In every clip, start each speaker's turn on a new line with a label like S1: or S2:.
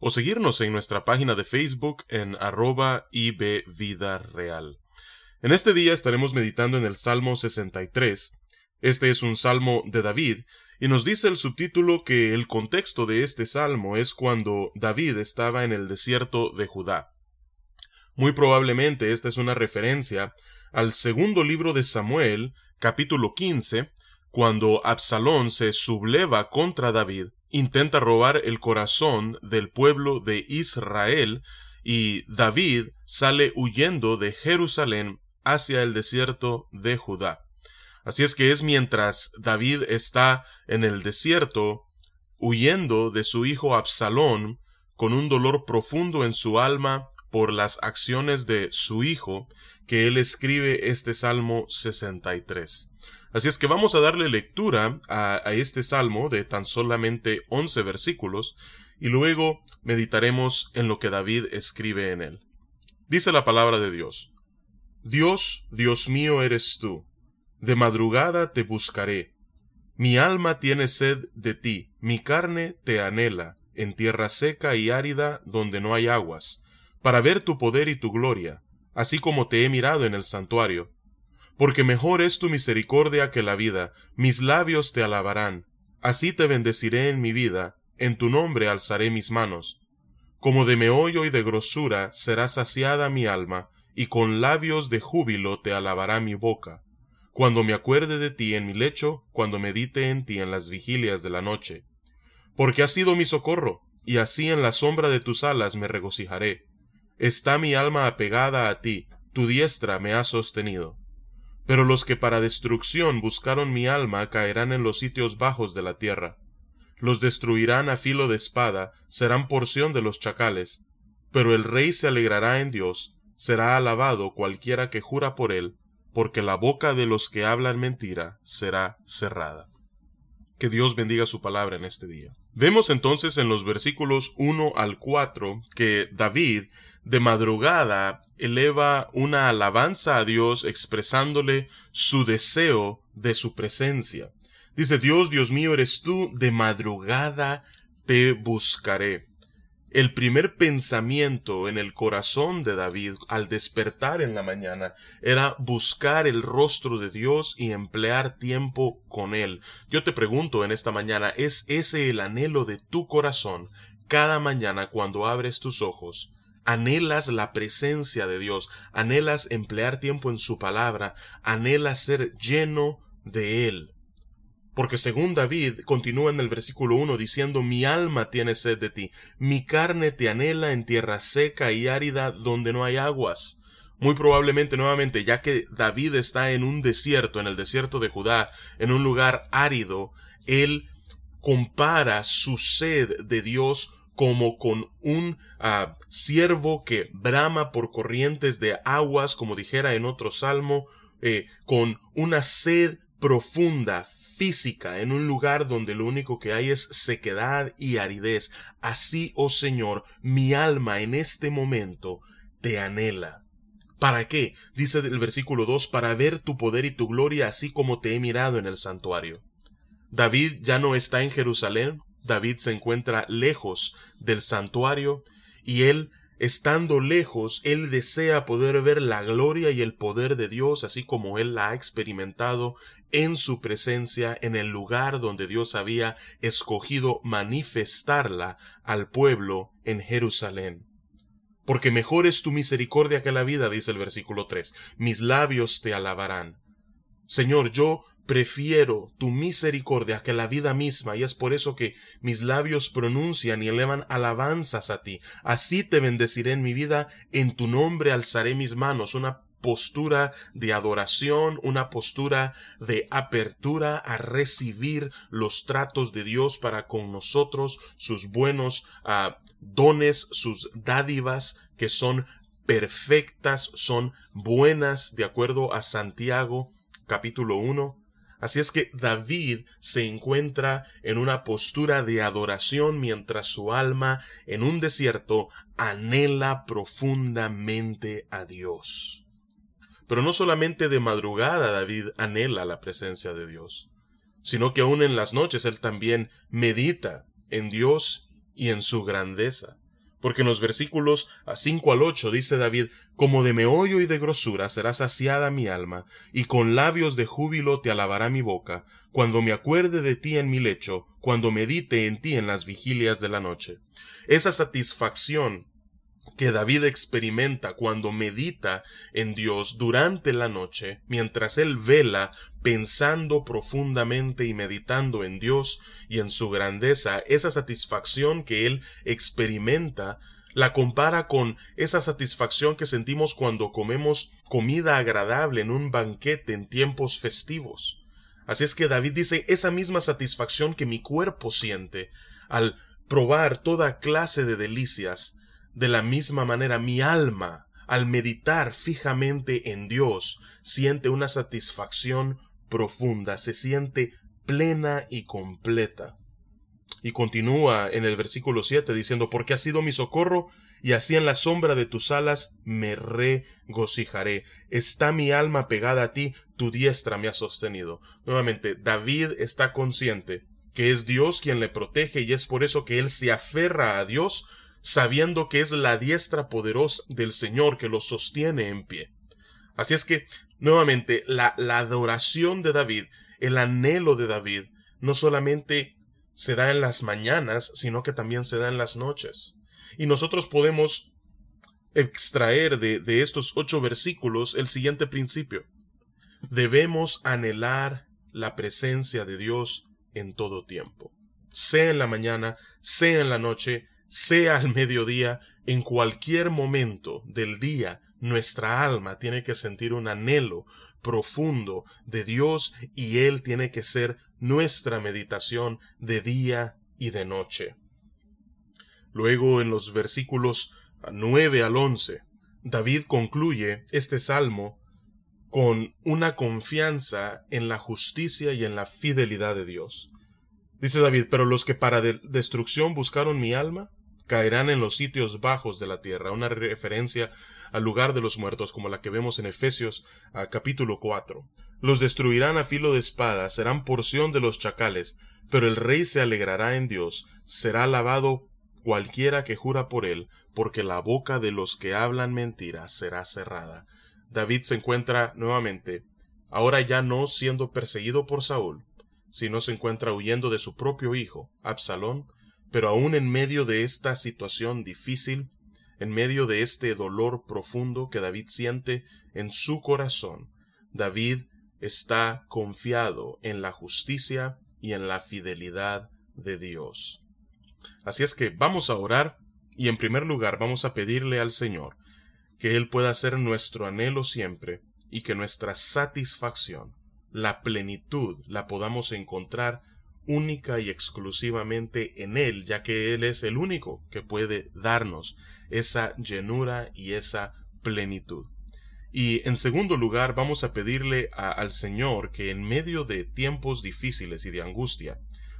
S1: o seguirnos en nuestra página de Facebook en arroba ibvidareal. En este día estaremos meditando en el Salmo 63. Este es un salmo de David, y nos dice el subtítulo que el contexto de este salmo es cuando David estaba en el desierto de Judá. Muy probablemente esta es una referencia al segundo libro de Samuel, capítulo 15, cuando Absalón se subleva contra David intenta robar el corazón del pueblo de Israel y David sale huyendo de Jerusalén hacia el desierto de Judá. Así es que es mientras David está en el desierto huyendo de su hijo Absalón con un dolor profundo en su alma por las acciones de su hijo que él escribe este Salmo 63. Así es que vamos a darle lectura a, este salmo de tan solamente 11 versículos y luego meditaremos en lo que David escribe en él. Dice la palabra de Dios. Dios, Dios mío eres tú. De madrugada te buscaré. Mi alma tiene sed de ti, mi carne te anhela, en tierra seca y árida donde no hay aguas, para ver tu poder y tu gloria, así como te he mirado en el santuario porque mejor es tu misericordia que la vida, mis labios te alabarán, así te bendeciré en mi vida, en tu nombre alzaré mis manos. Como de meollo y de grosura será saciada mi alma, y con labios de júbilo te alabará mi boca. Cuando me acuerde de ti en mi lecho, cuando medite en ti en las vigilias de la noche. Porque has sido mi socorro, y así en la sombra de tus alas me regocijaré. Está mi alma apegada a ti, tu diestra me ha sostenido. Pero los que para destrucción buscaron mi alma caerán en los sitios bajos de la tierra. Los destruirán a filo de espada, serán porción de los chacales. Pero el rey se alegrará en Dios, será alabado cualquiera que jura por él, porque la boca de los que hablan mentira será cerrada. Que Dios bendiga su palabra en este día. Vemos entonces en los versículos 1 al 4 que David de madrugada eleva una alabanza a Dios expresándole su deseo de su presencia. Dice, Dios, Dios mío eres tú, de madrugada te buscaré. El primer pensamiento en el corazón de David al despertar en la mañana era buscar el rostro de Dios y emplear tiempo con Él. Yo te pregunto en esta mañana, ¿es ese el anhelo de tu corazón cada mañana cuando abres tus ojos? anhelas la presencia de Dios, anhelas emplear tiempo en su palabra, anhelas ser lleno de Él. Porque según David continúa en el versículo 1 diciendo, mi alma tiene sed de ti, mi carne te anhela en tierra seca y árida donde no hay aguas. Muy probablemente nuevamente, ya que David está en un desierto, en el desierto de Judá, en un lugar árido, él compara su sed de Dios como con un ah, siervo que brama por corrientes de aguas, como dijera en otro salmo, eh, con una sed profunda, física, en un lugar donde lo único que hay es sequedad y aridez. Así, oh Señor, mi alma en este momento te anhela. ¿Para qué? Dice el versículo 2, para ver tu poder y tu gloria así como te he mirado en el santuario. David ya no está en Jerusalén, David se encuentra lejos del santuario y él, estando lejos, él desea poder ver la gloria y el poder de Dios así como él la ha experimentado en su presencia en el lugar donde Dios había escogido manifestarla al pueblo en Jerusalén. Porque mejor es tu misericordia que la vida, dice el versículo 3. Mis labios te alabarán. Señor, yo prefiero tu misericordia que la vida misma, y es por eso que mis labios pronuncian y elevan alabanzas a ti. Así te bendeciré en mi vida, en tu nombre alzaré mis manos. Una postura de adoración, una postura de apertura a recibir los tratos de Dios para con nosotros, sus buenos ah, dones, sus dádivas que son perfectas, son buenas, de acuerdo a Santiago capítulo 1. Así es que David se encuentra en una postura de adoración mientras su alma en un desierto anhela profundamente a Dios. Pero no solamente de madrugada David anhela la presencia de Dios, sino que aún en las noches él también medita en Dios y en su grandeza. Porque en los versículos 5 al 8 dice David, como de meollo y de grosura será saciada mi alma, y con labios de júbilo te alabará mi boca, cuando me acuerde de ti en mi lecho, cuando medite en ti en las vigilias de la noche. Esa satisfacción que David experimenta cuando medita en Dios durante la noche, mientras él vela pensando profundamente y meditando en Dios y en su grandeza, esa satisfacción que él experimenta, la compara con esa satisfacción que sentimos cuando comemos comida agradable en un banquete en tiempos festivos. Así es que David dice esa misma satisfacción que mi cuerpo siente al probar toda clase de delicias, de la misma manera, mi alma, al meditar fijamente en Dios, siente una satisfacción profunda, se siente plena y completa. Y continúa en el versículo 7 diciendo, porque has sido mi socorro, y así en la sombra de tus alas me regocijaré. Está mi alma pegada a ti, tu diestra me ha sostenido. Nuevamente, David está consciente que es Dios quien le protege y es por eso que él se aferra a Dios sabiendo que es la diestra poderosa del Señor que lo sostiene en pie. Así es que, nuevamente, la, la adoración de David, el anhelo de David, no solamente se da en las mañanas, sino que también se da en las noches. Y nosotros podemos extraer de, de, estos ocho versículos el siguiente principio. Debemos anhelar la presencia de Dios en todo tiempo, sea en la mañana, sea en la noche, sea al mediodía, en cualquier momento del día, nuestra alma tiene que sentir un anhelo profundo de Dios y Él tiene que ser nuestra meditación de día y de noche. Luego en los versículos 9 al 11, David concluye este salmo con una confianza en la justicia y en la fidelidad de Dios. Dice David, pero los que para destrucción buscaron mi alma, caerán en los sitios bajos de la tierra, una referencia al lugar de los muertos como la que vemos en Efesios a capítulo 4. Los destruirán a filo de espada, serán porción de los chacales, pero el rey se alegrará en Dios, será alabado cualquiera que jura por él, porque la boca de los que hablan mentira será cerrada. David se encuentra nuevamente, ahora ya no siendo perseguido por Saúl, sino se encuentra huyendo de su propio hijo, Absalón, pero aún en medio de esta situación difícil, en medio de este dolor profundo que David siente en su corazón, David está confiado en la justicia y en la fidelidad de Dios. Así es que vamos a orar y en primer lugar vamos a pedirle al Señor que Él pueda ser nuestro anhelo siempre y que nuestra satisfacción, la plenitud, la podamos encontrar única y exclusivamente en Él, ya que Él es el único que puede darnos esa llenura y esa plenitud. Y en segundo lugar, vamos a pedirle al Señor que en medio de tiempos difíciles y de angustia,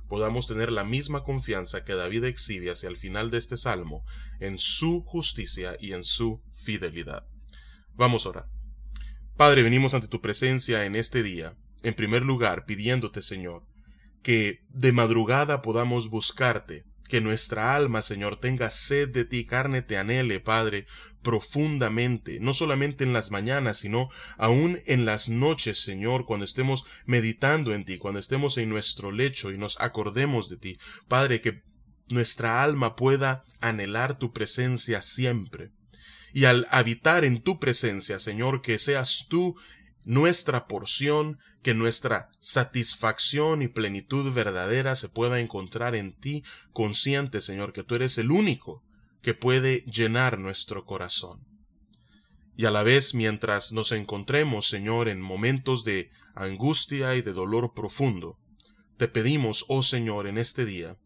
S1: podamos tener la misma confianza que David exhibe hacia el final de este salmo en su justicia y en su fidelidad. Vamos a orar. Padre, venimos ante tu presencia en este día, en primer lugar pidiéndote, Señor, que de madrugada podamos buscarte, que nuestra alma, Señor, tenga sed de ti, carne te anhele, Padre, profundamente, no solamente en las mañanas, sino aún en las noches, Señor, cuando estemos meditando en ti, cuando estemos en nuestro lecho y nos acordemos de ti, Padre, que nuestra alma pueda anhelar tu presencia siempre. Y al habitar en tu presencia, Señor, que seas tú nuestra porción, que nuestra satisfacción y plenitud verdadera se pueda encontrar en ti, consciente, Señor, que tú eres el único que puede llenar nuestro corazón. Y a la vez, mientras nos encontremos, Señor, en momentos de angustia y de dolor profundo, te pedimos, oh Señor, en este día,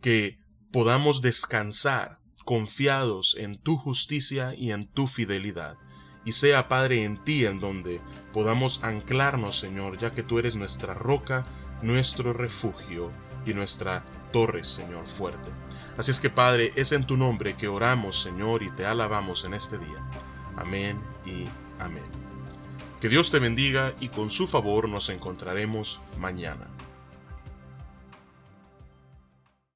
S1: que podamos descansar confiados en tu justicia y en tu fidelidad. Y sea, Padre, en ti en donde podamos anclarnos, Señor, ya que tú eres nuestra roca, nuestro refugio y nuestra torre, Señor, fuerte. Así es que, Padre, es en tu nombre que oramos, Señor, y te alabamos en este día. Amén y amén. Que Dios te bendiga y con su favor nos encontraremos mañana.